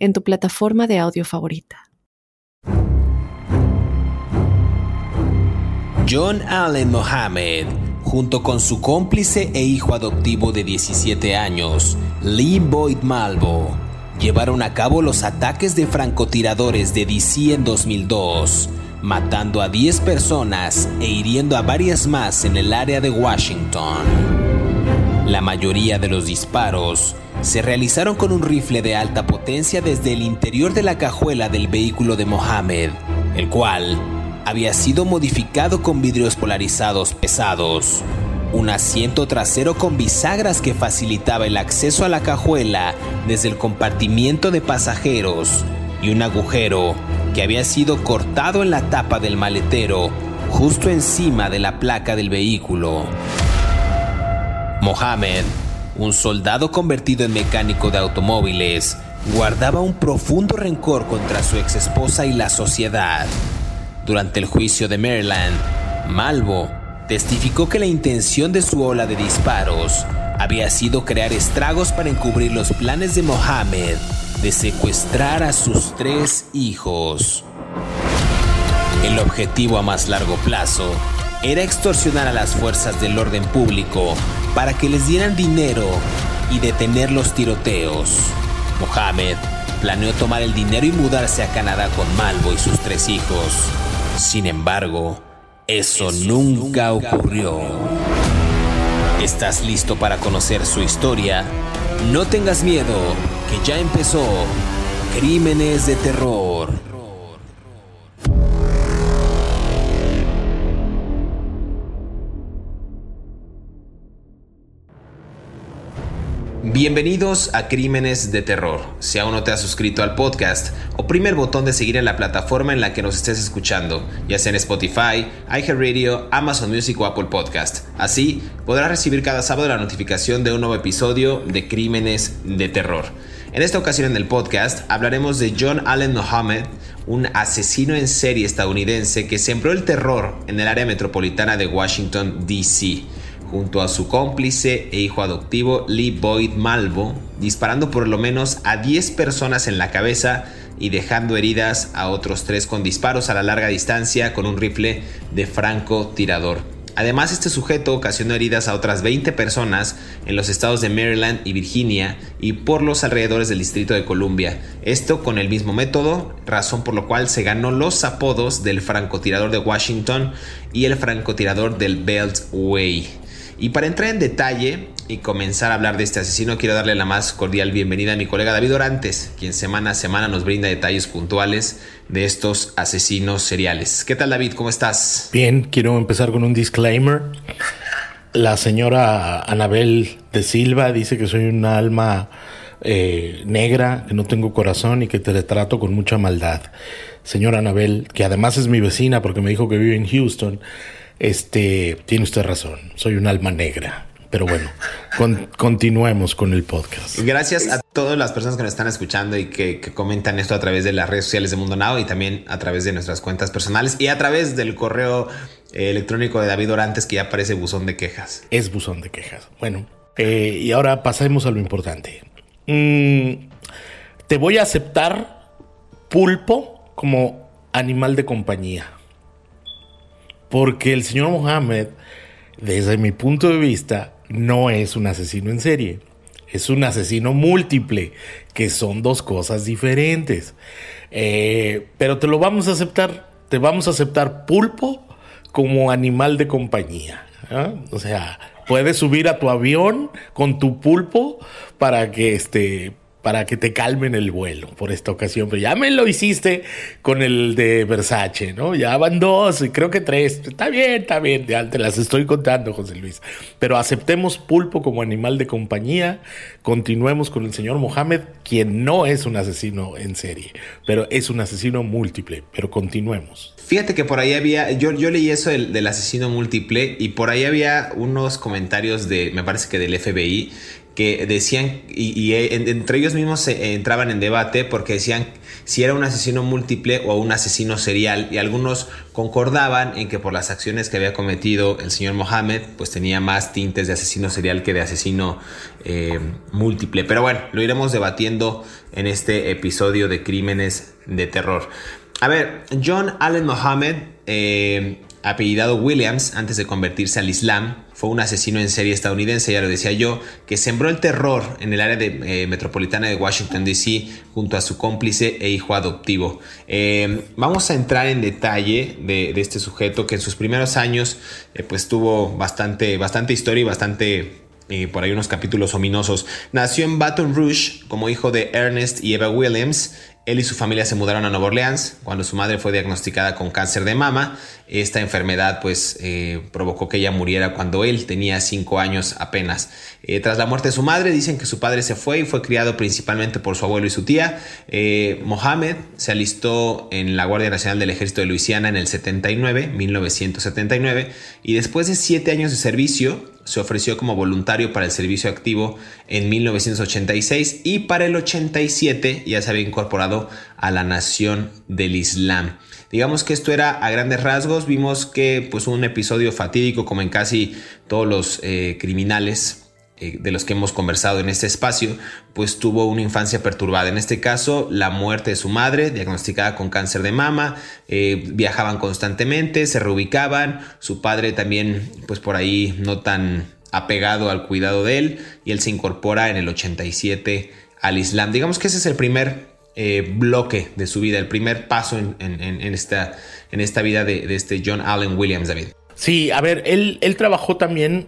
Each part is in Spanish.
en tu plataforma de audio favorita. John Allen Mohammed, junto con su cómplice e hijo adoptivo de 17 años, Lee Boyd Malvo, llevaron a cabo los ataques de francotiradores de DC en 2002, matando a 10 personas e hiriendo a varias más en el área de Washington. La mayoría de los disparos se realizaron con un rifle de alta potencia desde el interior de la cajuela del vehículo de Mohammed, el cual había sido modificado con vidrios polarizados pesados, un asiento trasero con bisagras que facilitaba el acceso a la cajuela desde el compartimiento de pasajeros y un agujero que había sido cortado en la tapa del maletero justo encima de la placa del vehículo. Mohammed, un soldado convertido en mecánico de automóviles, guardaba un profundo rencor contra su ex esposa y la sociedad. Durante el juicio de Maryland, Malvo testificó que la intención de su ola de disparos había sido crear estragos para encubrir los planes de Mohammed de secuestrar a sus tres hijos. El objetivo a más largo plazo era extorsionar a las fuerzas del orden público para que les dieran dinero y detener los tiroteos. Mohammed planeó tomar el dinero y mudarse a Canadá con Malvo y sus tres hijos. Sin embargo, eso nunca ocurrió. ¿Estás listo para conocer su historia? No tengas miedo, que ya empezó Crímenes de Terror. Bienvenidos a Crímenes de Terror. Si aún no te has suscrito al podcast, oprime el botón de seguir en la plataforma en la que nos estés escuchando, ya sea en Spotify, iHeartRadio, Amazon Music o Apple Podcast. Así podrás recibir cada sábado la notificación de un nuevo episodio de Crímenes de Terror. En esta ocasión en el podcast hablaremos de John Allen Mohammed, un asesino en serie estadounidense que sembró el terror en el área metropolitana de Washington, D.C junto a su cómplice e hijo adoptivo Lee Boyd Malvo, disparando por lo menos a 10 personas en la cabeza y dejando heridas a otros 3 con disparos a la larga distancia con un rifle de francotirador. Además, este sujeto ocasionó heridas a otras 20 personas en los estados de Maryland y Virginia y por los alrededores del Distrito de Columbia. Esto con el mismo método, razón por lo cual se ganó los apodos del francotirador de Washington y el francotirador del Beltway. Y para entrar en detalle y comenzar a hablar de este asesino, quiero darle la más cordial bienvenida a mi colega David Orantes, quien semana a semana nos brinda detalles puntuales de estos asesinos seriales. ¿Qué tal David? ¿Cómo estás? Bien, quiero empezar con un disclaimer. La señora Anabel de Silva dice que soy un alma eh, negra, que no tengo corazón y que te trato con mucha maldad. Señora Anabel, que además es mi vecina porque me dijo que vive en Houston este, tiene usted razón, soy un alma negra. Pero bueno, continuemos con el podcast. Gracias a todas las personas que nos están escuchando y que, comentan esto a través de las redes sociales de Mundo Now y también a través de nuestras cuentas personales y a través del correo eh, electrónico de David Orantes que ya aparece buzón de quejas. Es buzón de quejas. Bueno, eh, y ahora pasemos a lo importante. Mm, te voy a aceptar pulpo como animal de compañía. Porque el señor Mohammed, desde mi punto de vista, no es un asesino en serie. Es un asesino múltiple, que son dos cosas diferentes. Eh, pero te lo vamos a aceptar. Te vamos a aceptar pulpo como animal de compañía. ¿ah? O sea, puedes subir a tu avión con tu pulpo para que este para que te calmen el vuelo por esta ocasión, pero ya me lo hiciste con el de Versace, ¿no? Ya van dos y creo que tres. Está bien, está bien, ya te las estoy contando, José Luis. Pero aceptemos pulpo como animal de compañía, continuemos con el señor Mohamed, quien no es un asesino en serie, pero es un asesino múltiple, pero continuemos. Fíjate que por ahí había, yo, leí eso del, del asesino múltiple y por ahí había unos comentarios de, me parece que del FBI, que decían, y, entre ellos mismos se entraban en debate porque decían si era un asesino múltiple o un asesino serial, y algunos concordaban en que por las acciones que había cometido el señor Mohammed, pues tenía más tintes de asesino serial que de asesino eh, múltiple. Pero bueno, lo iremos debatiendo en este episodio de Crímenes de Terror. A ver, John Allen Mohammed, eh, apellidado Williams, antes de convertirse al Islam, fue un asesino en serie estadounidense, ya lo decía yo, que sembró el terror en el área de, eh, metropolitana de Washington, D.C., junto a su cómplice e hijo adoptivo. Eh, vamos a entrar en detalle de, este sujeto que en sus primeros años eh, pues tuvo bastante, bastante historia y bastante por ahí unos capítulos ominosos. Nació en Baton Rouge como hijo de Ernest y Eva Williams. Él y su familia se mudaron a Nueva Orleans cuando su madre fue diagnosticada con cáncer de mama. Esta enfermedad pues eh, provocó que ella muriera cuando él tenía cinco años apenas. Eh, tras la muerte de su madre dicen que su padre se fue y fue criado principalmente por su abuelo y su tía. Eh, Mohamed se alistó en la Guardia Nacional del Ejército de Luisiana en el 79, 1979, y después de siete años de servicio se ofreció como voluntario para el servicio activo en 1986 y para el 87 ya se había incorporado a la nación del Islam. Digamos que esto era a grandes rasgos, vimos que pues un episodio fatídico como en casi todos los eh, criminales eh, de los que hemos conversado en este espacio, pues tuvo una infancia perturbada. En este caso, la muerte de su madre, diagnosticada con cáncer de mama, eh, viajaban constantemente, se reubicaban, su padre también, pues por ahí no tan apegado al cuidado de él, y él se incorpora en el 87 al Islam. Digamos que ese es el primer eh, bloque de su vida, el primer paso en, esta, en esta vida de, este John Allen Williams, David. Sí, a ver, él, él trabajó también,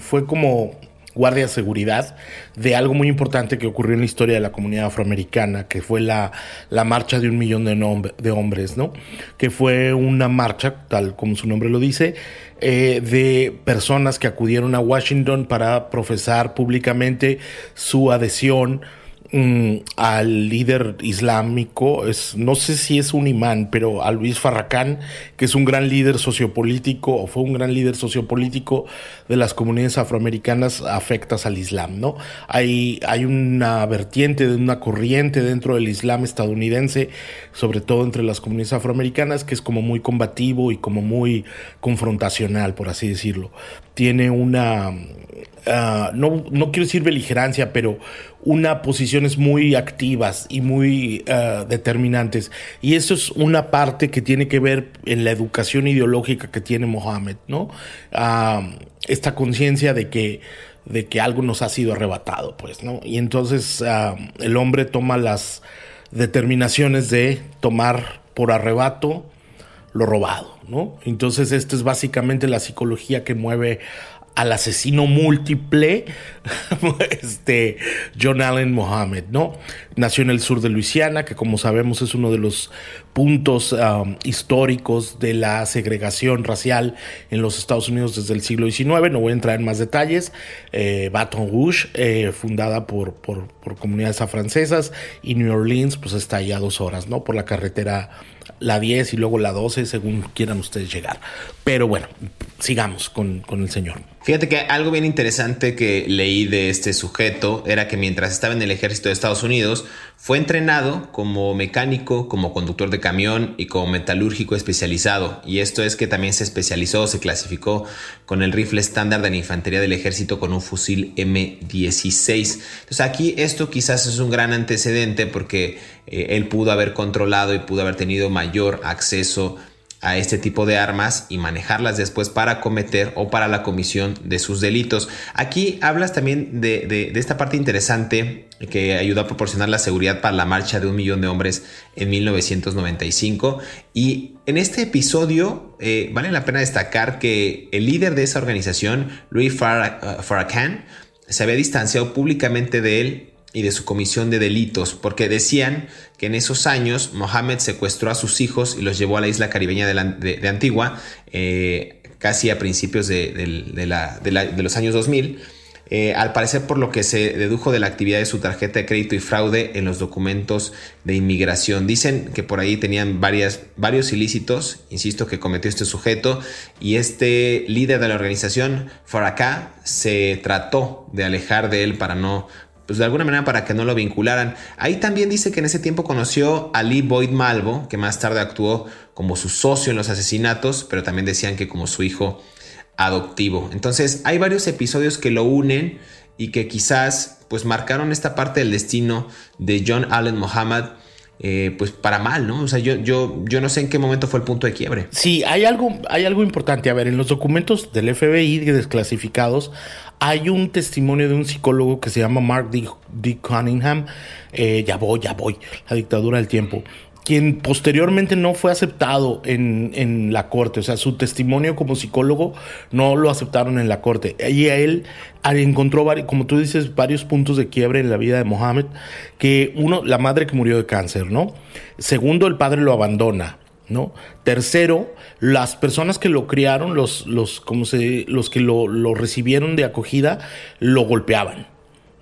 fue como guardia de seguridad de algo muy importante que ocurrió en la historia de la comunidad afroamericana, que fue la, la marcha de un millón de, de, hombres, ¿no? Que fue una marcha, tal como su nombre lo dice, eh, de personas que acudieron a Washington para profesar públicamente su adhesión Mm, al líder islámico, es, no sé si es un imán, pero a Luis Farrakhan, que es un gran líder sociopolítico, o fue un gran líder sociopolítico de las comunidades afroamericanas afectas al Islam, ¿no? Hay, hay una vertiente, de una corriente dentro del Islam estadounidense, sobre todo entre las comunidades afroamericanas, que es como muy combativo y como muy confrontacional, por así decirlo. Tiene una, ah, no, no quiero decir beligerancia, pero una posiciones muy activas y muy uh, determinantes. Y eso es una parte que tiene que ver en la educación ideológica que tiene Mohammed, ¿no? Uh, esta conciencia de que, de que algo nos ha sido arrebatado, pues, ¿no? Y entonces el hombre toma las determinaciones de tomar por arrebato lo robado, ¿no? Entonces, esta es básicamente la psicología que mueve al asesino múltiple, este John Allen Mohammed, ¿no? Nació en el sur de Luisiana, que como sabemos es uno de los puntos um, históricos de la segregación racial en los Estados Unidos desde el siglo XIX. No voy a entrar en más detalles. Eh, Baton Rouge, eh, fundada por, por, comunidades afrancesas, y New Orleans, pues está ahí a dos horas, ¿no? Por la carretera la 10 y luego la 12, según quieran ustedes llegar. Pero bueno, sigamos con, con el señor. Fíjate que algo bien interesante que leí de este sujeto era que mientras estaba en el ejército de Estados Unidos, fue entrenado como mecánico, como conductor de camión y como metalúrgico especializado. Y esto es que también se especializó, se clasificó con el rifle estándar de la infantería del ejército con un fusil M16. Entonces aquí esto quizás es un gran antecedente porque eh, él pudo haber controlado y pudo haber tenido mayor acceso a este tipo de armas y manejarlas después para cometer o para la comisión de sus delitos. Aquí hablas también de, esta parte interesante que ayudó a proporcionar la seguridad para la marcha de un millón de hombres en 1995. Y en este episodio eh, vale la pena destacar que el líder de esa organización, Louis Farrakhan, se había distanciado públicamente de él y de su comisión de delitos, porque decían que en esos años Mohammed secuestró a sus hijos y los llevó a la isla caribeña de, Antigua, eh, casi a principios de, los años 2000. Eh, al parecer por lo que se dedujo de la actividad de su tarjeta de crédito y fraude en los documentos de inmigración. Dicen que por ahí tenían varios ilícitos, insisto, que cometió este sujeto y este líder de la organización, Faraka, se trató de alejar de él para no pues de alguna manera para que no lo vincularan. Ahí también dice que en ese tiempo conoció a Lee Boyd Malvo, que más tarde actuó como su socio en los asesinatos, pero también decían que como su hijo adoptivo. Entonces hay varios episodios que lo unen y que quizás pues marcaron esta parte del destino de John Allen Muhammad. Eh, pues para mal, ¿no? O sea, yo, yo, yo no sé en qué momento fue el punto de quiebre. Sí, hay algo, hay algo importante. A ver, en los documentos del FBI desclasificados hay un testimonio de un psicólogo que se llama Mark D. Cunningham. Eh, ya voy, ya voy. La dictadura del tiempo quien posteriormente no fue aceptado en, la corte, o sea, su testimonio como psicólogo no lo aceptaron en la corte. Y a él encontró, como tú dices, varios puntos de quiebre en la vida de Mohammed, que uno, la madre que murió de cáncer, ¿no? Segundo, el padre lo abandona. ¿No? Tercero, las personas que lo criaron, los, los, como se, los que lo, lo recibieron de acogida, lo golpeaban,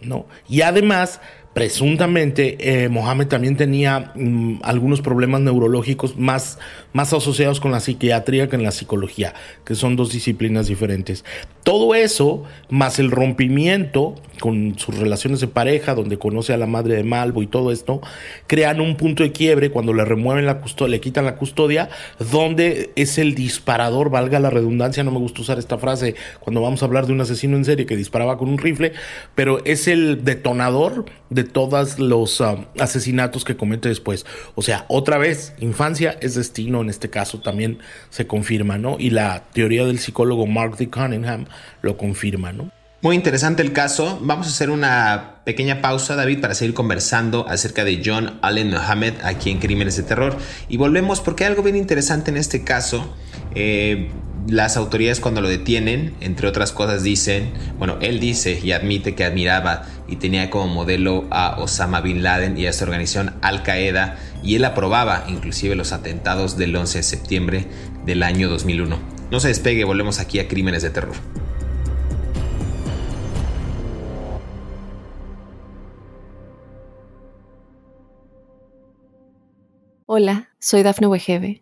¿no? Y además, presuntamente eh, Mohamed también tenía mm, algunos problemas neurológicos más, más asociados con la psiquiatría que en la psicología, que son dos disciplinas diferentes. Todo eso, más el rompimiento con sus relaciones de pareja, donde conoce a la madre de Malvo y todo esto, crean un punto de quiebre cuando le remueven la custodia, le quitan la custodia, donde es el disparador, valga la redundancia, no me gusta usar esta frase cuando vamos a hablar de un asesino en serie que disparaba con un rifle, pero es el detonador de todos los um, asesinatos que comete después. O sea, otra vez, infancia es destino, en este caso también se confirma, ¿no? Y la teoría del psicólogo Mark D. Cunningham lo confirma, ¿no? Muy interesante el caso. Vamos a hacer una pequeña pausa, David, para seguir conversando acerca de John Allen Mohammed aquí en Crímenes de Terror. Y volvemos porque hay algo bien interesante en este caso. Eh, las autoridades cuando lo detienen, entre otras cosas, dicen, bueno, él dice y admite que admiraba y tenía como modelo a Osama Bin Laden y a su organización Al Qaeda y él aprobaba inclusive los atentados del 11 de septiembre del año 2001. No se despegue, volvemos aquí a Crímenes de Terror. Hola, soy Dafne Wegebe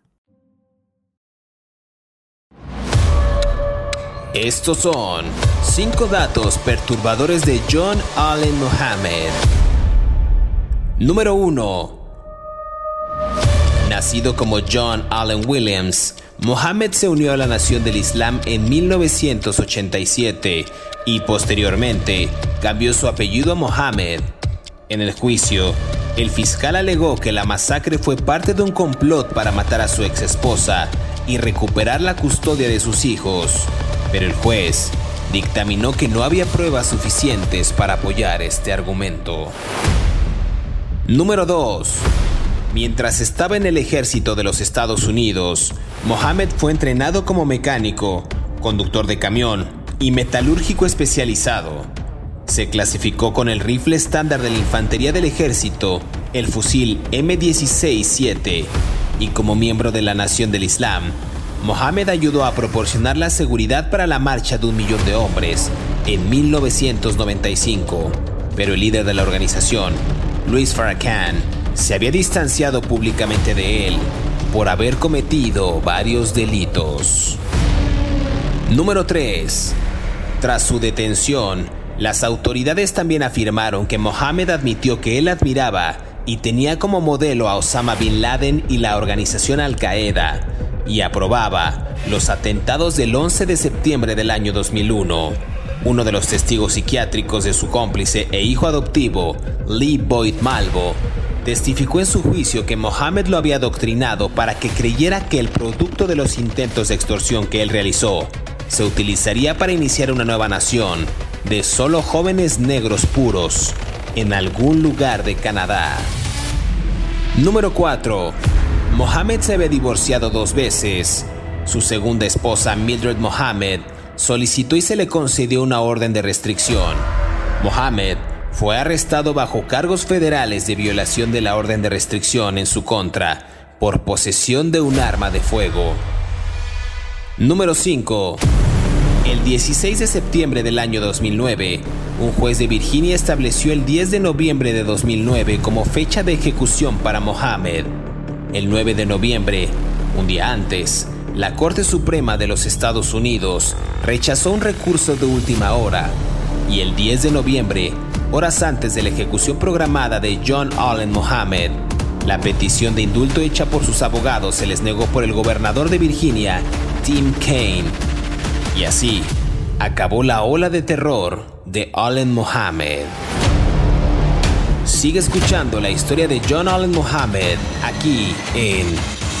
Estos son 5 datos perturbadores de John Allen Mohammed. Número 1. Nacido como John Allen Williams, Mohammed se unió a la Nación del Islam en 1987 y posteriormente cambió su apellido a Mohammed. En el juicio, el fiscal alegó que la masacre fue parte de un complot para matar a su ex esposa y recuperar la custodia de sus hijos, pero el juez dictaminó que no había pruebas suficientes para apoyar este argumento. Número 2. Mientras estaba en el ejército de los Estados Unidos, Mohammed fue entrenado como mecánico, conductor de camión y metalúrgico especializado se clasificó con el rifle estándar de la Infantería del Ejército, el fusil M16-7, y como miembro de la Nación del Islam, Mohammed ayudó a proporcionar la seguridad para la marcha de un millón de hombres en 1995, pero el líder de la organización, Luis Farrakhan, se había distanciado públicamente de él por haber cometido varios delitos. Número 3. Tras su detención, las autoridades también afirmaron que Mohammed admitió que él admiraba y tenía como modelo a Osama Bin Laden y la organización Al Qaeda, y aprobaba los atentados del 11 de septiembre del año 2001. Uno de los testigos psiquiátricos de su cómplice e hijo adoptivo, Lee Boyd Malvo, testificó en su juicio que Mohammed lo había adoctrinado para que creyera que el producto de los intentos de extorsión que él realizó se utilizaría para iniciar una nueva nación de solo jóvenes negros puros en algún lugar de Canadá. Número 4. Mohammed se había divorciado dos veces. Su segunda esposa, Mildred Mohammed, solicitó y se le concedió una orden de restricción. Mohammed fue arrestado bajo cargos federales de violación de la orden de restricción en su contra por posesión de un arma de fuego. Número 5. El 16 de septiembre del año 2009, un juez de Virginia estableció el 10 de noviembre de 2009 como fecha de ejecución para Mohammed. El 9 de noviembre, un día antes, la Corte Suprema de los Estados Unidos rechazó un recurso de última hora y el 10 de noviembre, horas antes de la ejecución programada de John Allen Mohammed, la petición de indulto hecha por sus abogados se les negó por el gobernador de Virginia, Tim Kaine. Y así, acabó la ola de terror de Allen Mohammed. Sigue escuchando la historia de John Allen Mohammed aquí en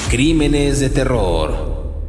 Crímenes de Terror.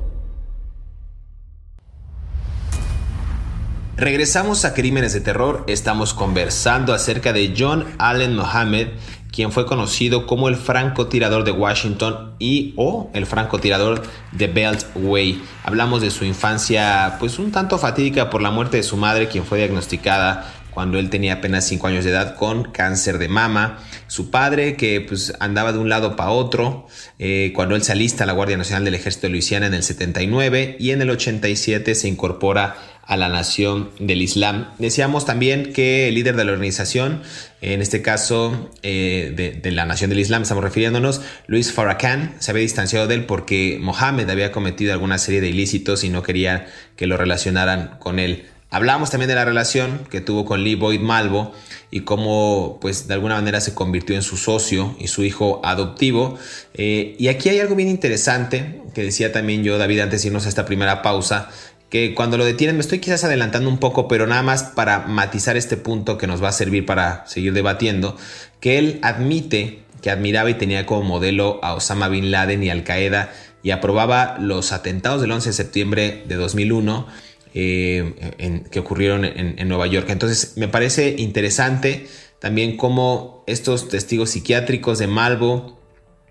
Regresamos a Crímenes de Terror, estamos conversando acerca de John Allen Mohammed, quien fue conocido como el francotirador de Washington y o el francotirador de Beltway. Hablamos de su infancia pues un tanto fatídica por la muerte de su madre, quien fue diagnosticada cuando él tenía apenas 5 años de edad con cáncer de mama. Su padre que pues andaba de un lado para otro eh, cuando él se alista a la Guardia Nacional del Ejército de Luisiana en el 79 y en el 87 se incorpora a la nación del Islam. Decíamos también que el líder de la organización, en este caso eh, de, la nación del Islam, estamos refiriéndonos, Luis Farrakhan, se había distanciado de él porque Mohammed había cometido alguna serie de ilícitos y no quería que lo relacionaran con él. Hablamos también de la relación que tuvo con Lee Boyd Malvo y cómo, pues, de alguna manera se convirtió en su socio y su hijo adoptivo. Eh, y aquí hay algo bien interesante que decía también yo, David, antes de irnos a esta primera pausa, que cuando lo detienen, me estoy quizás adelantando un poco, pero nada más para matizar este punto que nos va a servir para seguir debatiendo, que él admite que admiraba y tenía como modelo a Osama Bin Laden y Al Qaeda y aprobaba los atentados del 11 de septiembre de 2001 eh, que ocurrieron en, en Nueva York. Entonces me parece interesante también cómo estos testigos psiquiátricos de Malvo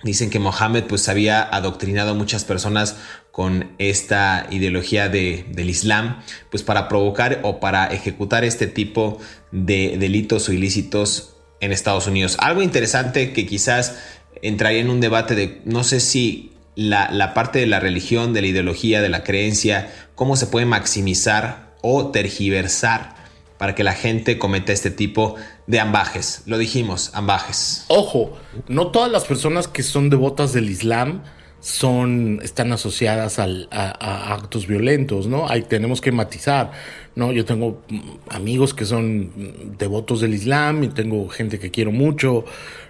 Dicen que Mohammed pues había adoctrinado a muchas personas con esta ideología de, del Islam, pues para provocar o para ejecutar este tipo de delitos o ilícitos en Estados Unidos. Algo interesante que quizás entraría en un debate de no sé si la, la parte de la religión, de la ideología, de la creencia, cómo se puede maximizar o tergiversar para que la gente cometa este tipo de ambajes. Lo dijimos, ambajes. Ojo, no todas las personas que son devotas del Islam son, están asociadas a, actos violentos, ¿no? Ahí tenemos que matizar, ¿no? Yo tengo amigos que son devotos del Islam y tengo gente que quiero mucho,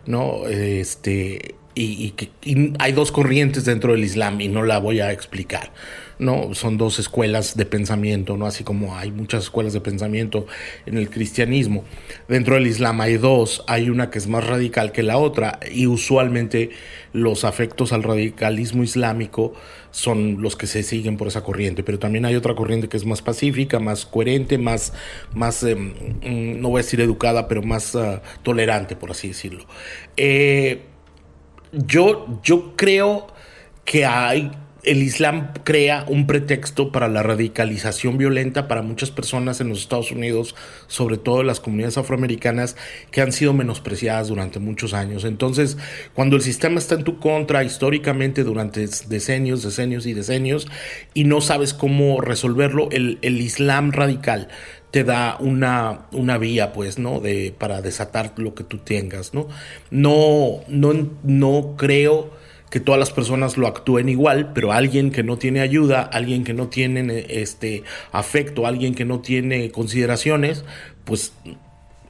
¿no? Este, y, que, y hay dos corrientes dentro del Islam y no la voy a explicar. ¿No? Son dos escuelas de pensamiento, ¿no? Así como hay muchas escuelas de pensamiento en el cristianismo. Dentro del Islam hay dos, hay una que es más radical que la otra y usualmente los afectos al radicalismo islámico son los que se siguen por esa corriente, pero también hay otra corriente que es más pacífica, más coherente, más, más em, no voy a decir educada, pero más ah, tolerante, por así decirlo. Eh, yo, yo creo que hay el Islam crea un pretexto para la radicalización violenta para muchas personas en los Estados Unidos, sobre todo las comunidades afroamericanas, que han sido menospreciadas durante muchos años. Entonces, cuando el sistema está en tu contra históricamente durante decenios, decenios y decenios, y no sabes cómo resolverlo, el, Islam radical te da una, una vía, pues, ¿no? De, para desatar lo que tú tengas, ¿no? No, no, no creo que todas las personas lo actúen igual, pero alguien que no tiene ayuda, alguien que no tiene este afecto, alguien que no tiene consideraciones, pues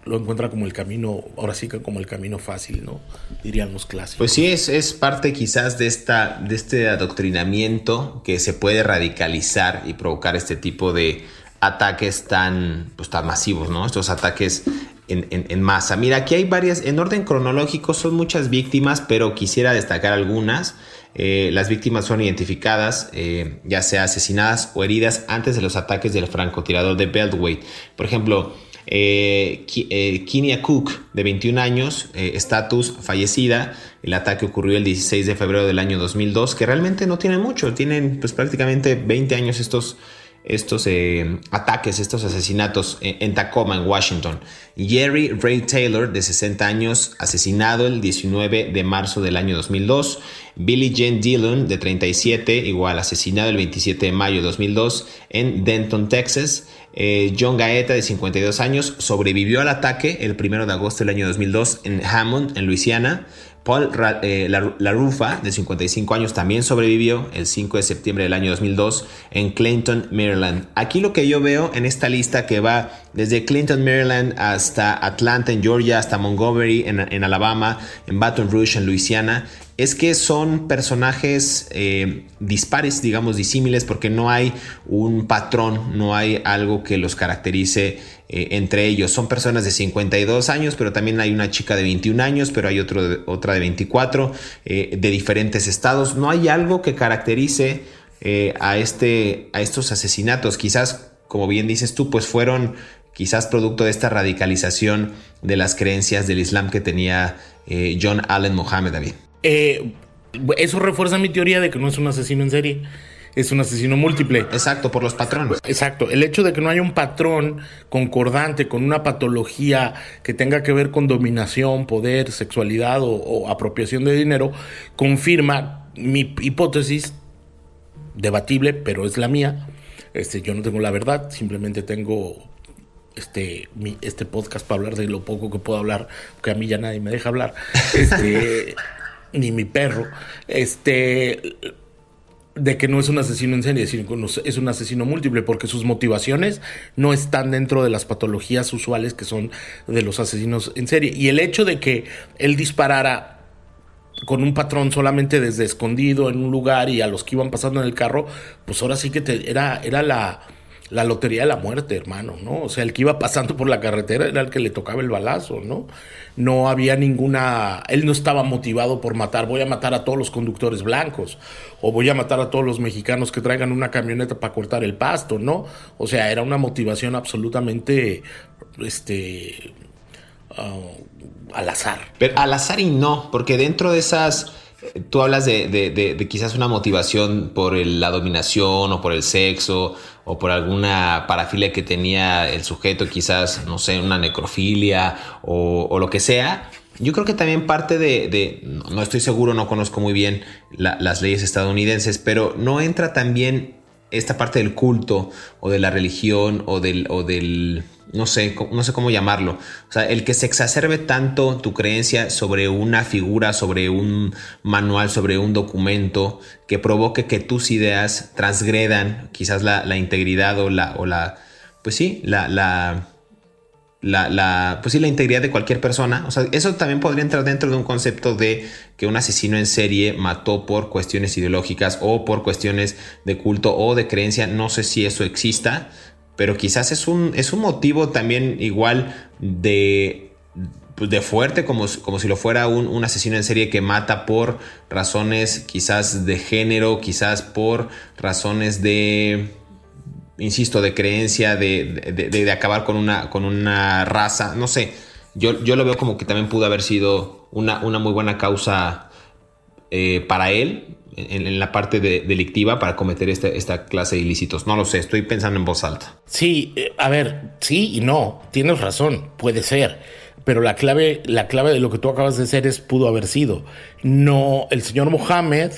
lo encuentra como el camino, ahora sí como el camino fácil, ¿no? Dirían los clásicos. Pues sí, es, es parte quizás de, esta, de este adoctrinamiento que se puede radicalizar y provocar este tipo de ataques tan, pues, tan masivos, ¿no? Estos ataques en, masa. Mira, aquí hay varias, en orden cronológico son muchas víctimas, pero quisiera destacar algunas. Eh, las víctimas son identificadas, eh, ya sea asesinadas o heridas antes de los ataques del francotirador de Beltway. Por ejemplo, eh, eh Cook, de 21 años, estatus fallecida. El ataque ocurrió el 16 de febrero del año 2002, que realmente no tienen mucho, tienen pues prácticamente 20 años estos estos eh, ataques, estos asesinatos en, Tacoma, en Washington. Jerry Ray Taylor, de 60 años, asesinado el 19 de marzo del año 2002. Billy Jane Dillon, de 37, igual asesinado el 27 de mayo de 2002 en Denton, Texas. Eh, John Gaeta, de 52 años, sobrevivió al ataque el 1 de agosto del año 2002 en Hammond, en Luisiana. Paul eh, Larufa, de 55 años, también sobrevivió el 5 de septiembre del año 2002 en Clinton, Maryland. Aquí lo que yo veo en esta lista que va desde Clinton, Maryland, hasta Atlanta, en Georgia, hasta Montgomery, en, Alabama, en Baton Rouge, en Luisiana, es que son personajes eh, dispares, digamos, disímiles, porque no hay un patrón, no hay algo que los caracterice eh, entre ellos. Son personas de 52 años, pero también hay una chica de 21 años, pero hay otra de 24, eh, de diferentes estados. No hay algo que caracterice a, este, a estos asesinatos. Quizás, como bien dices tú, pues fueron quizás producto de esta radicalización de las creencias del Islam que tenía John Allen Mohammed David. Eh, eso refuerza mi teoría de que no es un asesino en serie, es un asesino múltiple. Exacto, por los patrones. Exacto, el hecho de que no haya un patrón concordante con una patología que tenga que ver con dominación, poder, sexualidad o apropiación de dinero, confirma mi hipótesis debatible, pero es la mía. Este, yo no tengo la verdad, simplemente tengo este, este podcast para hablar de lo poco que puedo hablar, porque a mí ya nadie me deja hablar, este, ni mi perro, este, de que no es un asesino en serie, sino que es un asesino múltiple, porque sus motivaciones no están dentro de las patologías usuales que son de los asesinos en serie. Y el hecho de que él disparara con un patrón solamente desde escondido en un lugar y a los que iban pasando en el carro, pues ahora sí que te, era, era la la lotería de la muerte, hermano, ¿no? O sea, el que iba pasando por la carretera era el que le tocaba el balazo, ¿no? No había ninguna, él no estaba motivado por matar, voy a matar a todos los conductores blancos o voy a matar a todos los mexicanos que traigan una camioneta para cortar el pasto, ¿no? O sea, era una motivación absolutamente, este, uh, al azar. Pero al azar y no, porque dentro de esas Tú hablas de, quizás una motivación por la dominación o por el sexo o por alguna parafilia que tenía el sujeto, quizás, no sé, una necrofilia o, lo que sea. Yo creo que también parte de, no estoy seguro, no conozco muy bien las leyes estadounidenses, pero no entra también esta parte del culto o de la religión o del, o del no sé, no sé cómo llamarlo. O sea, el que se exacerbe tanto tu creencia sobre una figura, sobre un manual, sobre un documento, que provoque que tus ideas transgredan quizás la, integridad o la, o la, pues sí, la, la, la, pues sí, la integridad de cualquier persona. O sea, eso también podría entrar dentro de un concepto de que un asesino en serie mató por cuestiones ideológicas o por cuestiones de culto o de creencia. No sé si eso exista pero quizás es un, es un motivo también igual de, pues, de fuerte, como, como si lo fuera un, asesino en serie que mata por razones quizás de género, quizás por razones de, insisto, de creencia, de, acabar con una, con una raza, no sé. Yo, yo, lo veo como que también pudo haber sido una, una muy buena causa eh, para él, en, la parte delictiva para cometer este, esta clase de ilícitos. No lo sé, estoy pensando en voz alta. Sí, eh, a ver, sí y no, tienes razón, puede ser. Pero la clave, la clave de lo que tú acabas de hacer es pudo haber sido. No, el señor Mohammed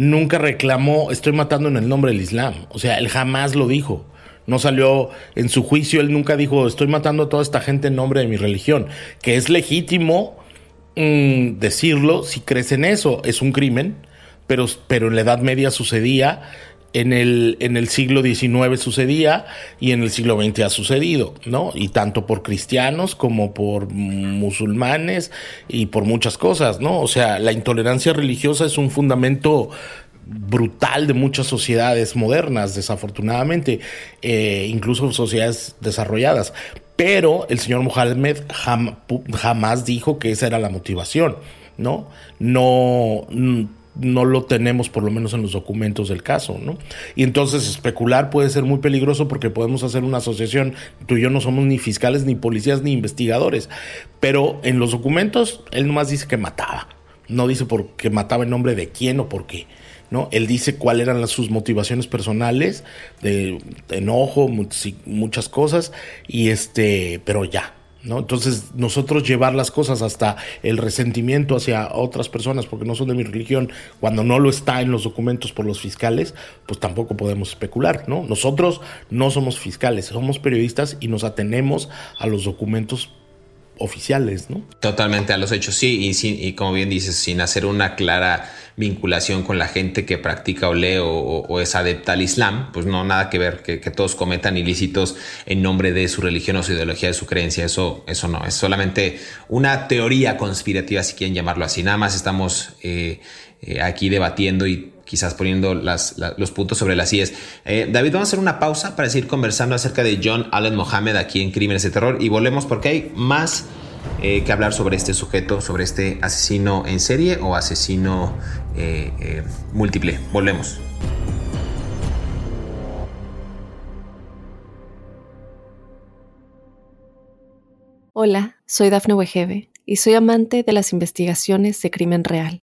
nunca reclamó estoy matando en el nombre del Islam. O sea, él jamás lo dijo. No salió en su juicio, él nunca dijo estoy matando a toda esta gente en nombre de mi religión. Que es legítimo mm, decirlo si crees en eso. Es un crimen pero, en la Edad Media sucedía, en el, en el siglo XIX sucedía y en el siglo XX ha sucedido, ¿no? Y tanto por cristianos como por musulmanes y por muchas cosas, ¿no? O sea, la intolerancia religiosa es un fundamento brutal de muchas sociedades modernas, desafortunadamente, eh, incluso sociedades desarrolladas. Pero el señor Mohamed jamás dijo que esa era la motivación, ¿no? No no lo tenemos por lo menos en los documentos del caso, ¿no? Y entonces especular puede ser muy peligroso porque podemos hacer una asociación, tú y yo no somos ni fiscales, ni policías, ni investigadores, pero en los documentos él nomás dice que mataba, no dice por qué mataba en nombre de quién o por qué. ¿No? Él dice cuáles eran sus motivaciones personales, de enojo, muchas cosas, y este, pero ya, ¿no? Entonces, nosotros llevar las cosas hasta el resentimiento hacia otras personas porque no son de mi religión, cuando no lo está en los documentos por los fiscales, pues tampoco podemos especular, ¿no? Nosotros no somos fiscales, somos periodistas y nos atenemos a los documentos oficiales, ¿no? Totalmente a los hechos, sí, y, y como bien dices, sin hacer una clara vinculación con la gente que practica o lee o, es adepta al Islam, pues no, nada que ver, que, todos cometan ilícitos en nombre de su religión o su ideología, de su creencia, eso, eso no, es solamente una teoría conspirativa, si quieren llamarlo así, nada más estamos eh, eh, aquí debatiendo y quizás poniendo los puntos sobre las IES. Eh, David, vamos a hacer una pausa para seguir conversando acerca de John Allen Mohammed aquí en Crímenes de Terror y volvemos porque hay más eh, que hablar sobre este sujeto, sobre este asesino en serie o asesino eh, múltiple. Volvemos. Hola, soy Dafne Wegebe y soy amante de las investigaciones de crimen real.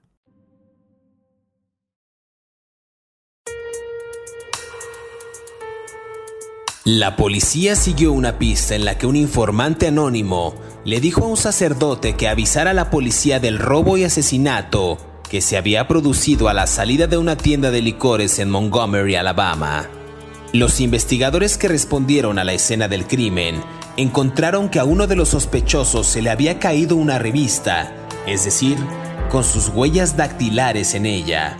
La policía siguió una pista en la que un informante anónimo le dijo a un sacerdote que avisara a la policía del robo y asesinato que se había producido a la salida de una tienda de licores en Montgomery, Alabama. Los investigadores que respondieron a la escena del crimen encontraron que a uno de los sospechosos se le había caído una revista, es decir, con sus huellas dactilares en ella.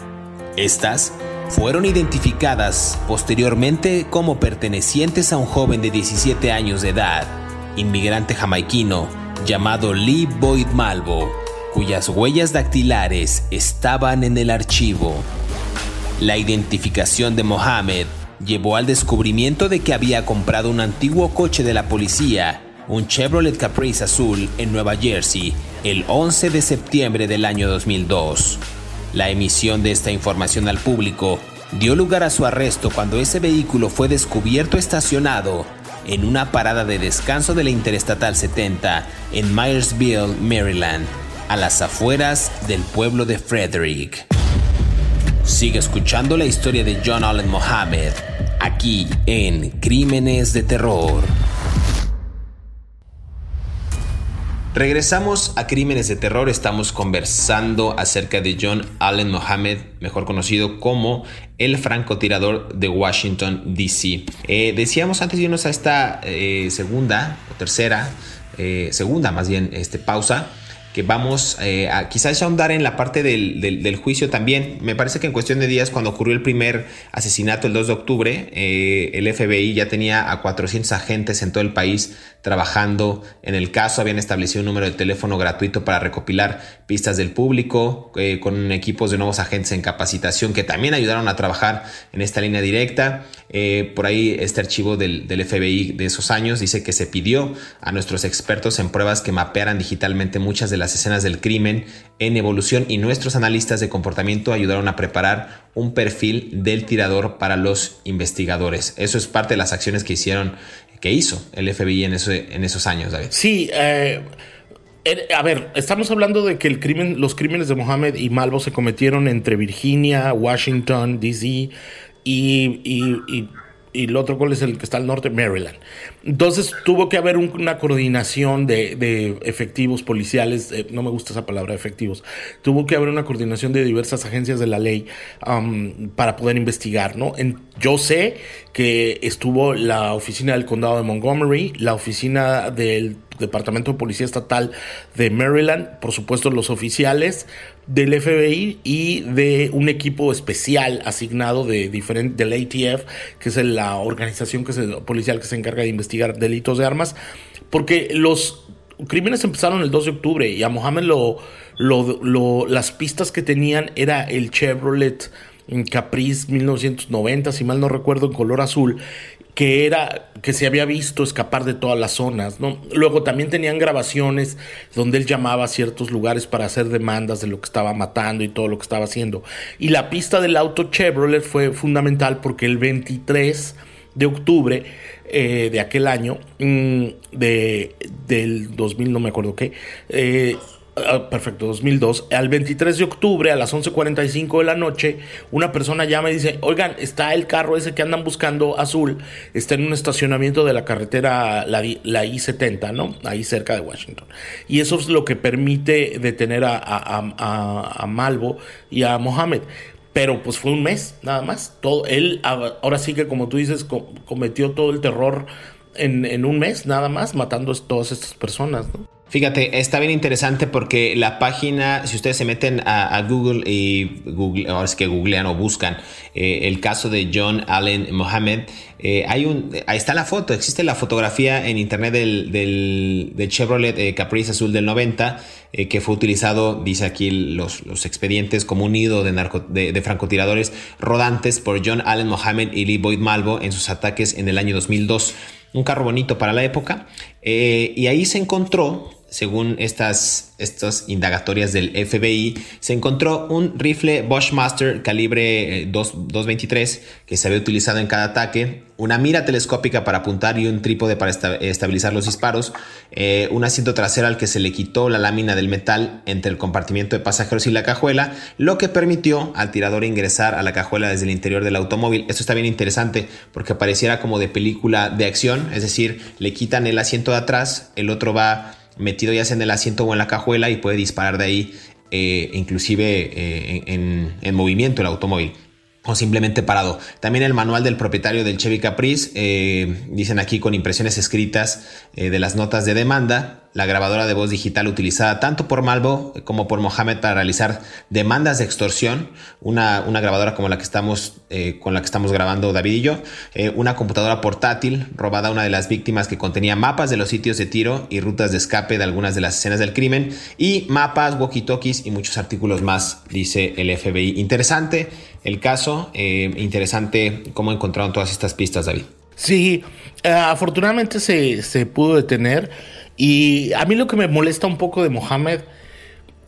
Estas fueron identificadas posteriormente como pertenecientes a un joven de 17 años de edad, inmigrante jamaiquino llamado Lee Boyd Malvo, cuyas huellas dactilares estaban en el archivo. La identificación de Mohammed llevó al descubrimiento de que había comprado un antiguo coche de la policía, un Chevrolet Caprice azul en Nueva Jersey, el 11 de septiembre del año 2002. La emisión de esta información al público dio lugar a su arresto cuando ese vehículo fue descubierto estacionado en una parada de descanso de la Interestatal 70 en Myersville, Maryland, a las afueras del pueblo de Frederick. Sigue escuchando la historia de John Allen Mohammed aquí en Crímenes de Terror. Regresamos a Crímenes de Terror, estamos conversando acerca de John Allen Mohammed, mejor conocido como el francotirador de Washington, D.C. Eh, decíamos antes de irnos a esta eh, segunda o tercera, eh, segunda más bien, este, pausa, que vamos a quizás ahondar en la parte del, del, juicio también. Me parece que en cuestión de días, cuando ocurrió el primer asesinato el 2 de octubre, el FBI ya tenía a 400 agentes en todo el país trabajando en el caso. Habían establecido un número de teléfono gratuito para recopilar pistas del público, eh, con equipos de nuevos agentes en capacitación que también ayudaron a trabajar en esta línea directa. por ahí este archivo del, del FBI de esos años dice que se pidió a nuestros expertos en pruebas que mapearan digitalmente muchas de las escenas del crimen en evolución y nuestros analistas de comportamiento ayudaron a preparar un perfil del tirador para los investigadores. Eso es parte de las acciones que hicieron, que hizo el FBI en, en esos años, David. Sí, eh, a ver, estamos hablando de que el crimen, los crímenes de Mohammed y Malvo se cometieron entre Virginia, Washington, D.C. y el otro cuál es el que está al norte, Maryland. Entonces tuvo que haber una coordinación de, efectivos policiales, eh, no me gusta esa palabra efectivos, tuvo que haber una coordinación de diversas agencias de la ley um, para poder investigar, ¿no? Yo sé que estuvo la oficina del condado de Montgomery, la oficina del Departamento de Policía Estatal de Maryland, por supuesto los oficiales del FBI y de un equipo especial asignado de diferente del ATF, que es la organización que policial que se encarga de investigar delitos de armas, porque los crímenes empezaron el 2 de octubre y a Mohamed lo, lo, las pistas que tenían era el Chevrolet Caprice 1990, si mal no recuerdo, en color azul, que era que se había visto escapar de todas las zonas, ¿no? Luego también tenían grabaciones donde él llamaba a ciertos lugares para hacer demandas de lo que estaba matando y todo lo que estaba haciendo. Y la pista del auto Chevrolet fue fundamental porque el 23 de octubre eh, de aquel año, mm, de, del 2000, no me acuerdo qué, eh, Ah, perfecto, 2002. Al 23 de octubre a las 11.45 de la noche, una persona llama y dice, oigan, está el carro ese que andan buscando azul, está en un estacionamiento de la carretera, la, la I-70, ¿no? Ahí cerca de Washington. Y eso es lo que permite detener a, Malvo y a Mohammed. Pero pues fue un mes, nada más. Todo, él ahora sí que como tú dices, cometió todo el terror en, en un mes, nada más, matando a todas estas personas, ¿no? Fíjate, está bien interesante porque la página, si ustedes se meten a, Google y Google, ahora es que googlean o buscan eh, el caso de John Allen Mohammed, eh, hay un, ahí está la foto, existe la fotografía en internet del, del, Chevrolet eh, Caprice Azul del 90 que fue utilizado, dice aquí los, los expedientes, como un nido de, narco, de, de, francotiradores rodantes por John Allen Mohammed y Lee Boyd Malvo en sus ataques en el año 2002. Un carro bonito para la época. y ahí se encontró según estas, estas indagatorias del FBI, se encontró un rifle Bushmaster calibre 223 eh, que se había utilizado en cada ataque, una mira telescópica para apuntar y un trípode para estabilizar los disparos, eh, un asiento trasero al que se le quitó la lámina del metal entre el compartimiento de pasajeros y la cajuela, lo que permitió al tirador ingresar a la cajuela desde el interior del automóvil. Esto está bien interesante porque pareciera como de película de acción, es decir, le quitan el asiento de atrás, el otro va metido ya sea en el asiento o en la cajuela y puede disparar de ahí, eh, inclusive eh, en, en, movimiento el automóvil o simplemente parado. También el manual del propietario del Chevy Caprice, eh, dicen aquí con impresiones escritas de las notas de demanda, la grabadora de voz digital utilizada tanto por Malvo como por Mohamed para realizar demandas de extorsión, una, una grabadora como la que estamos, eh, con la que estamos grabando David y yo, eh, una computadora portátil robada a una de las víctimas que contenía mapas de los sitios de tiro y rutas de escape de algunas de las escenas del crimen, y mapas, walkie-talkies y muchos artículos más, dice el FBI. Interesante el caso, eh, interesante cómo encontraron todas estas pistas, David. Sí, afortunadamente se, se pudo detener. Y a mí lo que me molesta un poco de Mohamed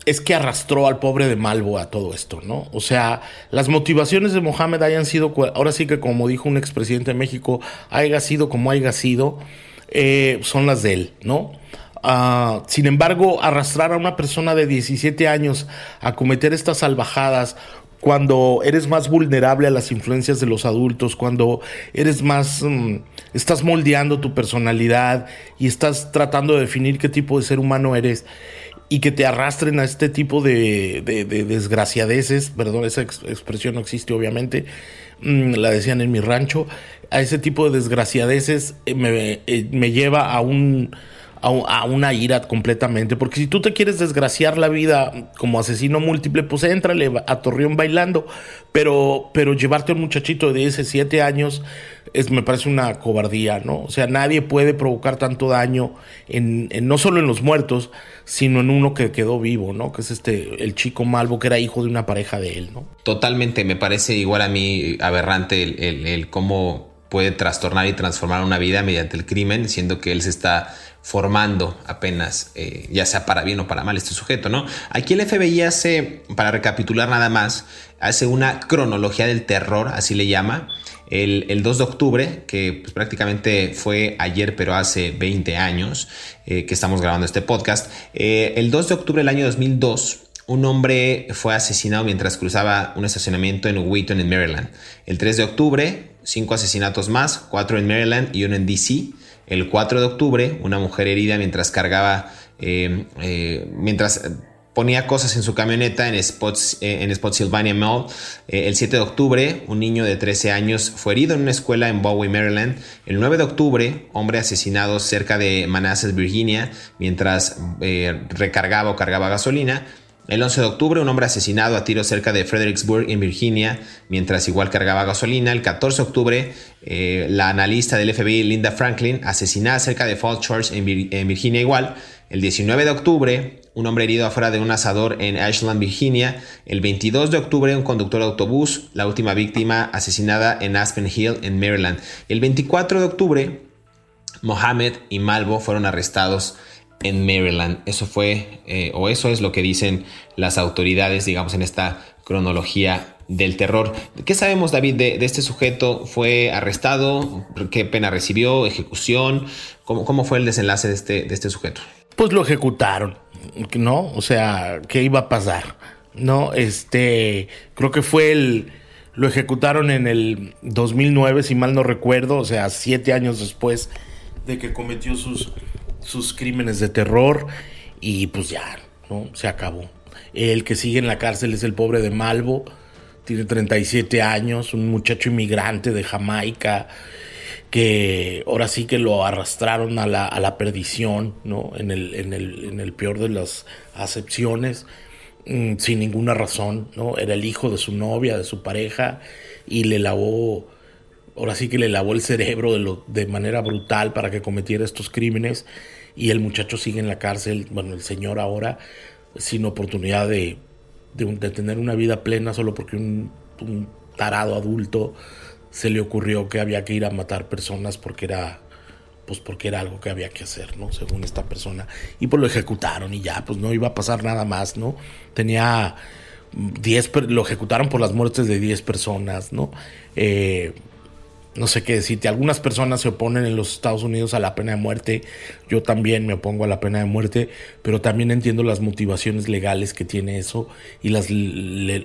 es que arrastró al pobre de Malvo a todo esto, ¿no? O sea, las motivaciones de Mohamed hayan sido, ahora sí que como dijo un expresidente de México, haya sido como haya sido, eh, son las de él, ¿no? Ah, sin embargo, arrastrar a una persona de 17 años a cometer estas salvajadas cuando eres más vulnerable a las influencias de los adultos, cuando eres más, mm, estás moldeando tu personalidad y estás tratando de definir qué tipo de ser humano eres y que te arrastren a este tipo de, de, desgraciadeces, perdón, esa expresión no existe obviamente, mm, la decían en mi rancho, a ese tipo de desgraciadeces eh, eh, me lleva a un a, una ira completamente. Porque si tú te quieres desgraciar la vida como asesino múltiple, pues éntrale a Torreón bailando. Pero, pero llevarte a un muchachito de 17 años es, me parece una cobardía, ¿no? O sea, nadie puede provocar tanto daño en, no solo en los muertos, sino en uno que quedó vivo, ¿no? Que es este, el chico Malvo, que era hijo de una pareja de él, ¿no? Totalmente, me parece igual a mí aberrante el, el cómo puede trastornar y transformar una vida mediante el crimen, siendo que él se está formando apenas, eh, ya sea para bien o para mal este sujeto, ¿no? Aquí el FBI hace, para recapitular nada más, hace una cronología del terror, así le llama, el, 2 de octubre, que pues, prácticamente fue ayer, pero hace 20 años eh, que estamos grabando este podcast, eh, el 2 de octubre del año 2002, un hombre fue asesinado mientras cruzaba un estacionamiento en Wheaton, en Maryland. El 3 de octubre, cinco asesinatos más, cuatro en Maryland y uno en DC. El 4 de octubre, una mujer herida mientras cargaba, eh, eh, mientras ponía cosas en su camioneta en, Spots, eh, en Spotsylvania Mall. El 7 de octubre, un niño de 13 años fue herido en una escuela en Bowie, Maryland. El 9 de octubre, hombre asesinado cerca de Manassas, Virginia, mientras recargaba o cargaba gasolina. El 11 de octubre, un hombre asesinado a tiro cerca de Fredericksburg, en Virginia, mientras igual cargaba gasolina. El 14 de octubre, la analista del FBI, Linda Franklin, asesinada cerca de Falls Church, en Virginia igual. El 19 de octubre, un hombre herido afuera de un asador en Ashland, Virginia. El 22 de octubre, un conductor de autobús, la última víctima asesinada en Aspen Hill, en Maryland. El 24 de octubre, Mohammed y Malvo fueron arrestados en Maryland. Eso fue, eh, o eso es lo que dicen las autoridades, digamos, en esta cronología del terror. ¿Qué sabemos, David, de, este sujeto? ¿Fue arrestado? ¿Qué pena recibió? ¿Ejecución? ¿Cómo, cómo fue el desenlace de este, de este sujeto? Pues lo ejecutaron, ¿no? O sea, ¿qué iba a pasar? No, este, creo que fue el, lo ejecutaron en el 2009, si mal no recuerdo, o sea, siete años después de que cometió sus, sus crímenes de terror y pues ya, ¿no? Se acabó. El que sigue en la cárcel es el pobre de Malvo, tiene 37 años, un muchacho inmigrante de Jamaica, que ahora sí que lo arrastraron a la, a la perdición, ¿no? En el, en, el, en el, peor de las acepciones, mm, sin ninguna razón, ¿no? Era el hijo de su novia, de su pareja, y le lavó, ahora sí que le lavó el cerebro de, lo, de manera brutal para que cometiera estos crímenes, y el muchacho sigue en la cárcel, bueno, el señor ahora, sin oportunidad de, de, tener una vida plena solo porque un, un tarado adulto se le ocurrió que había que ir a matar personas porque era pues porque era algo que había que hacer, ¿no? Según esta persona. Y pues lo ejecutaron y ya, pues no iba a pasar nada más, ¿no? Tenía 10, lo ejecutaron por las muertes de 10 personas, ¿no? Eh, no sé qué decirte, algunas personas se oponen en los Estados Unidos a la pena de muerte, yo también me opongo a la pena de muerte, pero también entiendo las motivaciones legales que tiene eso y las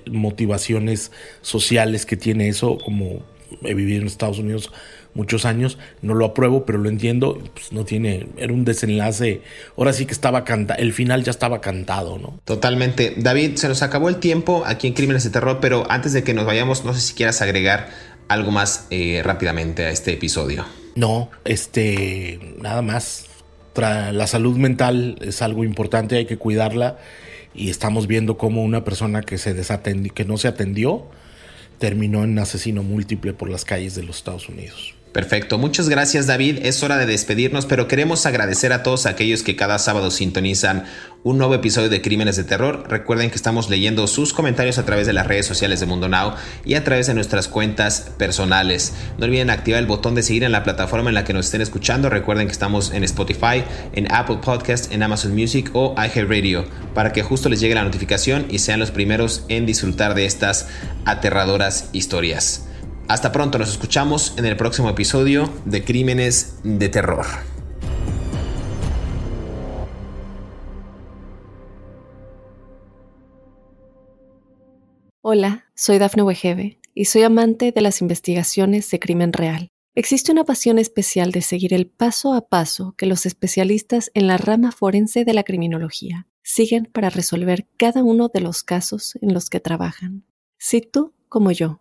motivaciones sociales que tiene eso, como he vivido en Estados Unidos muchos años, no lo apruebo, pero lo entiendo, pues no tiene, era un desenlace, ahora sí que estaba cantado, el final ya estaba cantado, ¿no? Totalmente. David, se nos acabó el tiempo aquí en Crímenes de Terror, pero antes de que nos vayamos, no sé si quieras agregar algo más eh, rápidamente a este episodio. No, este, nada más. la salud mental es algo importante, hay que cuidarla y estamos viendo cómo una persona que se desatendió, que no se atendió, terminó en asesino múltiple por las calles de los Estados Unidos. Perfecto, muchas gracias David, es hora de despedirnos, pero queremos agradecer a todos aquellos que cada sábado sintonizan un nuevo episodio de Crímenes de Terror. Recuerden que estamos leyendo sus comentarios a través de las redes sociales de Mundo Now y a través de nuestras cuentas personales. No olviden activar el botón de seguir en la plataforma en la que nos estén escuchando. Recuerden que estamos en Spotify, en Apple Podcast, en Amazon Music o iHeartRadio para que justo les llegue la notificación y sean los primeros en disfrutar de estas aterradoras historias. Hasta pronto, nos escuchamos en el próximo episodio de Crímenes de Terror. Hola, soy Dafne Wegebe y soy amante de las investigaciones de crimen real. Existe una pasión especial de seguir el paso a paso que los especialistas en la rama forense de la criminología siguen para resolver cada uno de los casos en los que trabajan. Si tú, como yo,